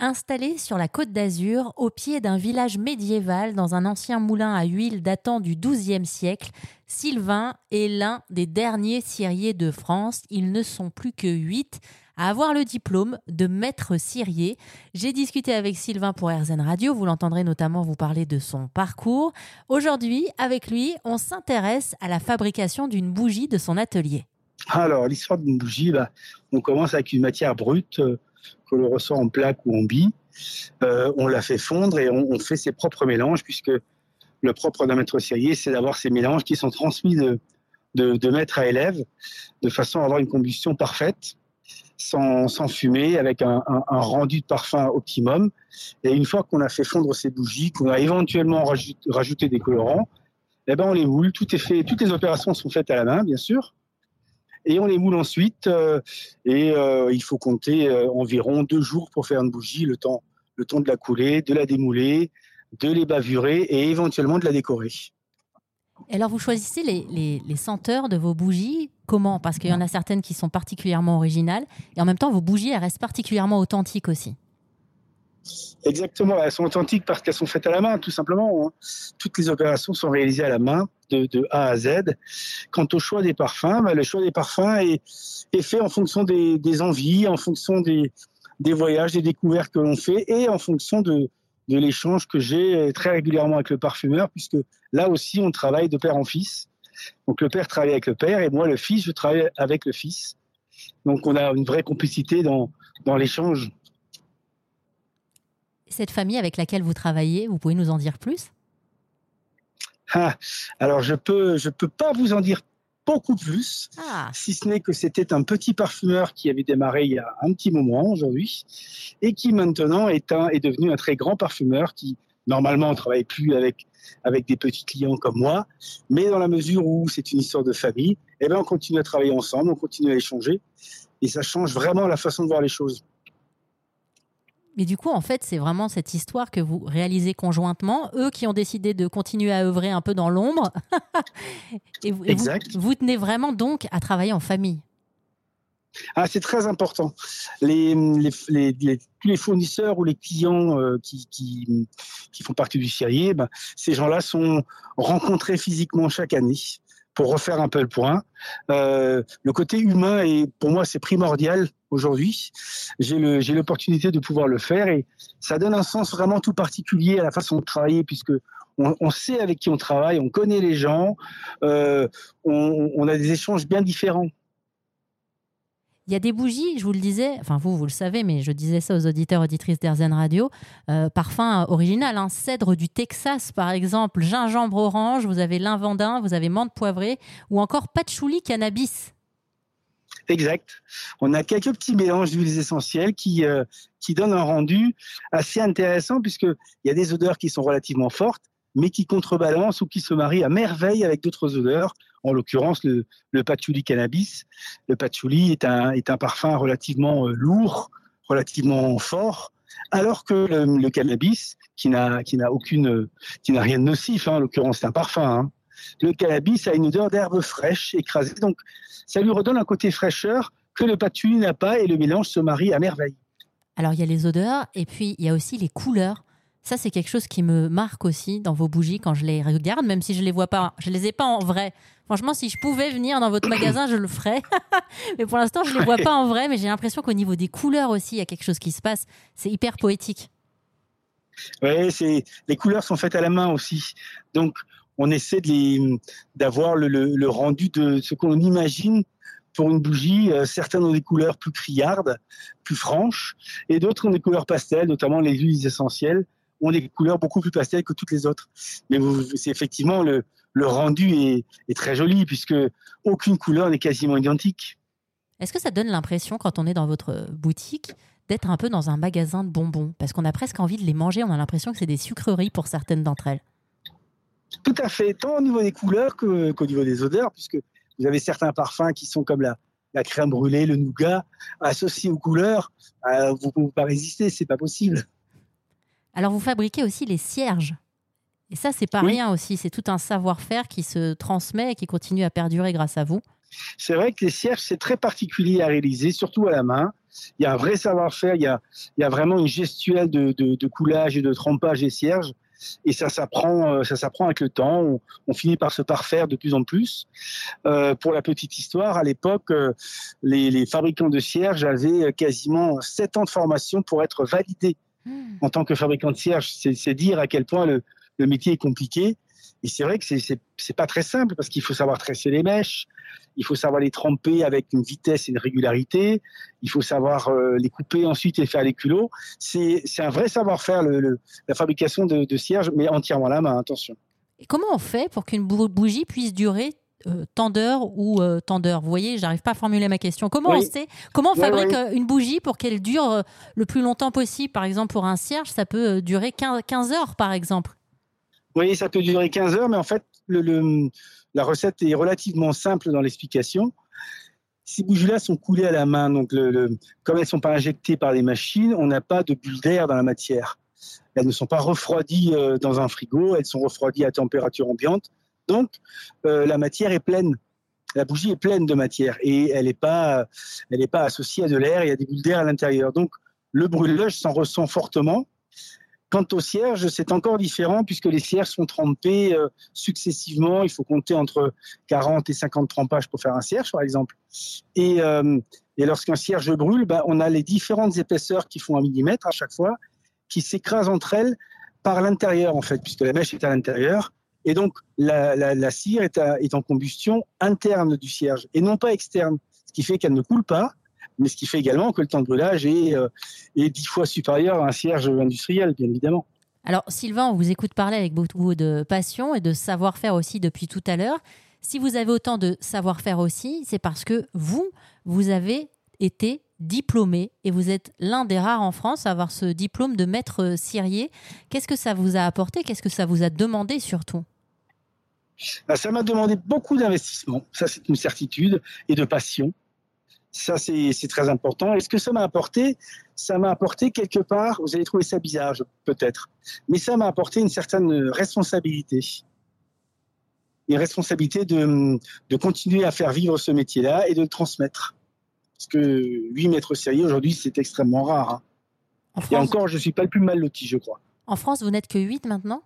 Installé sur la côte d'Azur, au pied d'un village médiéval dans un ancien moulin à huile datant du XIIe siècle, Sylvain est l'un des derniers ciriers de France. Ils ne sont plus que huit à avoir le diplôme de maître cirier. J'ai discuté avec Sylvain pour RZN Radio, vous l'entendrez notamment vous parler de son parcours. Aujourd'hui, avec lui, on s'intéresse à la fabrication d'une bougie de son atelier. Alors, l'histoire d'une bougie, bah, on commence avec une matière brute. Euh, que l'on ressort en plaque ou en bille. Euh, on la fait fondre et on, fait ses propres mélanges, puisque le propre d'un maître cirier, c'est d'avoir ces mélanges qui sont transmis de, de, maître à élève, de façon à avoir une combustion parfaite, sans, sans fumée, avec un, rendu de parfum optimum. Et une fois qu'on a fait fondre ces bougies, qu'on a éventuellement rajouté des colorants, eh ben on les moule. Tout est fait, toutes les opérations sont faites à la main, bien sûr et on les moule ensuite. Euh, et euh, il faut compter euh, environ deux jours pour faire une bougie, le temps, le temps de la couler, de la démouler, de les bavurer et éventuellement de la décorer. alors vous choisissez les, les, senteurs de vos bougies comment? Parce qu'il y en a certaines qui sont particulièrement originales et en même temps vos bougies elles restent particulièrement authentiques aussi. Exactement, elles sont authentiques parce qu'elles sont faites à la main, tout simplement. Hein. Toutes les opérations sont réalisées à la main, de, A à Z. Quant au choix des parfums, bah, le choix des parfums est, fait en fonction des, envies, en fonction des, voyages, des découvertes que l'on fait et en fonction de, l'échange que j'ai très régulièrement avec le parfumeur, puisque là aussi, on travaille de père en fils. Donc le père travaille avec le père et moi, le fils, je travaille avec le fils. Donc on a une vraie complicité dans l'échange cette famille avec laquelle vous travaillez, vous pouvez nous en dire plus? Ah, Alors, je peux, je peux pas vous en dire beaucoup plus, ah. si ce n'est que c'était un petit parfumeur qui avait démarré il y a un petit moment aujourd'hui, et qui maintenant est, un, est devenu un très grand parfumeur qui, normalement, ne travaille plus avec, avec des petits clients comme moi, mais dans la mesure où c'est une histoire de famille, eh bien, on continue à travailler ensemble, on continue à échanger, et ça change vraiment la façon de voir les choses. Mais du coup, en fait, c'est vraiment cette histoire que vous réalisez conjointement. Eux qui ont décidé de continuer à œuvrer un peu dans l'ombre. et, vous, Vous, tenez vraiment donc à travailler en famille. Ah, c'est très important. Les, les, tous les fournisseurs ou les clients euh, qui, qui, font partie du Cirier, ben, ces gens-là sont rencontrés physiquement chaque année pour refaire un peu le point. Euh, le côté humain, est, pour moi, c'est primordial aujourd'hui. J'ai l'opportunité de pouvoir le faire et ça donne un sens vraiment tout particulier à la façon de travailler puisque on, sait avec qui on travaille, on connaît les gens, euh, on, a des échanges bien différents. Il y a des bougies, je vous le disais, enfin vous, vous le savez, mais je disais ça aux auditeurs, auditrices d'Airzen Radio, euh, parfum original, hein, cèdre du Texas par exemple, gingembre orange, vous avez l'invandin, vous avez menthe poivrée, ou encore patchouli cannabis. Exact. On a quelques petits mélanges d'huiles essentielles qui, euh, qui donnent un rendu assez intéressant puisqu'il y a des odeurs qui sont relativement fortes, mais qui contrebalancent ou qui se marient à merveille avec d'autres odeurs en l'occurrence le, patchouli cannabis. Le patchouli est un, est un parfum relativement euh, lourd, relativement fort, alors que le, cannabis, qui n'a qui n'a aucune, qui n'a rien de nocif, hein, en l'occurrence c'est un parfum. Hein. Le cannabis a une odeur d'herbe fraîche écrasée, donc ça lui redonne un côté fraîcheur que le patchouli n'a pas et le mélange se marie à merveille. Alors il y a les odeurs et puis il y a aussi les couleurs. Ça, c'est quelque chose qui me marque aussi dans vos bougies quand je les regarde, même si je les vois pas, je les ai pas en vrai. Franchement, si je pouvais venir dans votre magasin, je le ferais. mais pour l'instant, je les vois pas en vrai, mais j'ai l'impression qu'au niveau des couleurs aussi, il y a quelque chose qui se passe. C'est hyper poétique. Oui, c'est les couleurs sont faites à la main aussi. Donc, on essaie d'avoir le, rendu de ce qu'on imagine pour une bougie. Euh, certaines ont des couleurs plus criardes, plus franches, et d'autres ont des couleurs pastel, notamment les huiles essentielles ont des couleurs beaucoup plus pastel que toutes les autres. Mais c'est effectivement le, rendu est, très joli puisque aucune couleur n'est quasiment identique. Est-ce que ça donne l'impression quand on est dans votre boutique d'être un peu dans un magasin de bonbons? Parce qu'on a presque envie de les manger, on a l'impression que c'est des sucreries pour certaines d'entre elles. Tout à fait, tant au niveau des couleurs qu'au niveau des odeurs, puisque vous avez certains parfums qui sont comme la, crème brûlée, le nougat, associés aux couleurs, euh, vous ne pouvez pas résister, c'est pas possible. Alors vous fabriquez aussi les cierges. Et ça, c'est pas rien aussi. C'est tout un savoir-faire qui se transmet et qui continue à perdurer grâce à vous. C'est vrai que les cierges, c'est très particulier à réaliser, surtout à la main. il y a un vrai savoir-faire, il y a, il y a vraiment une gestuelle de, de, de coulage et de trempage des cierges. Et ça s'apprend, euh, ça s'apprend avec le temps. On, on, finit par se parfaire de plus en plus. Euh, pour la petite histoire, à l'époque, euh, les, les, fabricants de cierges avaient quasiment 7 ans de formation pour être validés. En tant que fabricant de cierges. C'est dire à quel point le, le métier est compliqué. Et c'est vrai que c'est pas très simple parce qu'il faut savoir tresser les mèches, il faut savoir les tremper avec une vitesse et une régularité, il faut savoir euh, les couper ensuite et faire les culots. C'est un vrai savoir-faire, le, la fabrication de, de cierges, mais entièrement à la main, attention. Et comment on fait pour qu'une bougie puisse durer euh, tant d'heures ou euh, tant d'heures Vous voyez, j'arrive pas à formuler ma question. Comment on sait Comment on fabrique euh, une bougie pour qu'elle dure euh, le plus longtemps possible? Par exemple, pour un cierge, ça peut durer 15, 15 heures, par exemple. Oui, ça peut durer 15 heures, mais en fait, le, le, la recette est relativement simple dans l'explication. Ces bougies-là sont coulées à la main, donc le, comme elles ne sont pas injectées par les machines, on n'a pas de bulles d'air dans la matière. Elles ne sont pas refroidies euh, dans un frigo, elles sont refroidies à température ambiante. Donc, euh, la matière est pleine. La bougie est pleine de matière et elle n'est pas, elle pas associée à de l'air, il y a des bulles d'air à l'intérieur. Donc, le brûlage s'en ressent fortement Quant aux cierges, c'est encore différent puisque les cierges sont trempés euh, successivement. Il faut compter entre 40 et 50 trempages pour faire un cierge, par exemple. Et, euh, lorsqu'un cierge brûle, ben, on a les différentes épaisseurs qui font un millimètre à chaque fois, qui s'écrasent entre elles par l'intérieur, en fait, puisque la mèche est à l'intérieur. Et donc, la, cire est, en combustion interne du cierge et non pas externe, ce qui fait qu'elle ne coule pas, mais ce qui fait également que le temps de brûlage est, euh, est dix fois supérieur à un cierge industriel, bien évidemment. Alors, Sylvain, on vous écoute parler avec beaucoup de passion et de savoir-faire aussi depuis tout à l'heure. Si vous avez autant de savoir-faire aussi, c'est parce que vous, vous avez été diplômé et vous êtes l'un des rares en France à avoir ce diplôme de maître cirier. Qu'est-ce que ça vous a apporté? Qu'est-ce que ça vous a demandé surtout? Bah, Ça m'a demandé beaucoup d'investissement, ça c'est une certitude, et de passion. Ça, c'est très important. Et ce que ça m'a apporté, ça m'a apporté quelque part, vous allez trouver ça bizarre peut-être, mais ça m'a apporté une certaine responsabilité. Une responsabilité de, de continuer à faire vivre ce métier-là et de le transmettre. Parce que 8 mètres sérieux aujourd'hui, c'est extrêmement rare. Hein. France, et encore, je ne suis pas le plus mal loti, je crois. En France, vous n'êtes que 8 maintenant?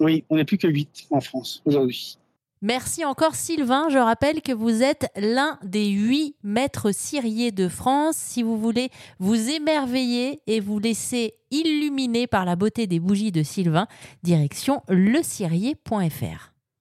Oui, on n'est plus que 8 en France aujourd'hui. Merci encore Sylvain. Je rappelle que vous êtes l'un des huit maîtres ciriers de France. Si vous voulez vous émerveiller et vous laisser illuminer par la beauté des bougies de Sylvain, direction lecirier.fr.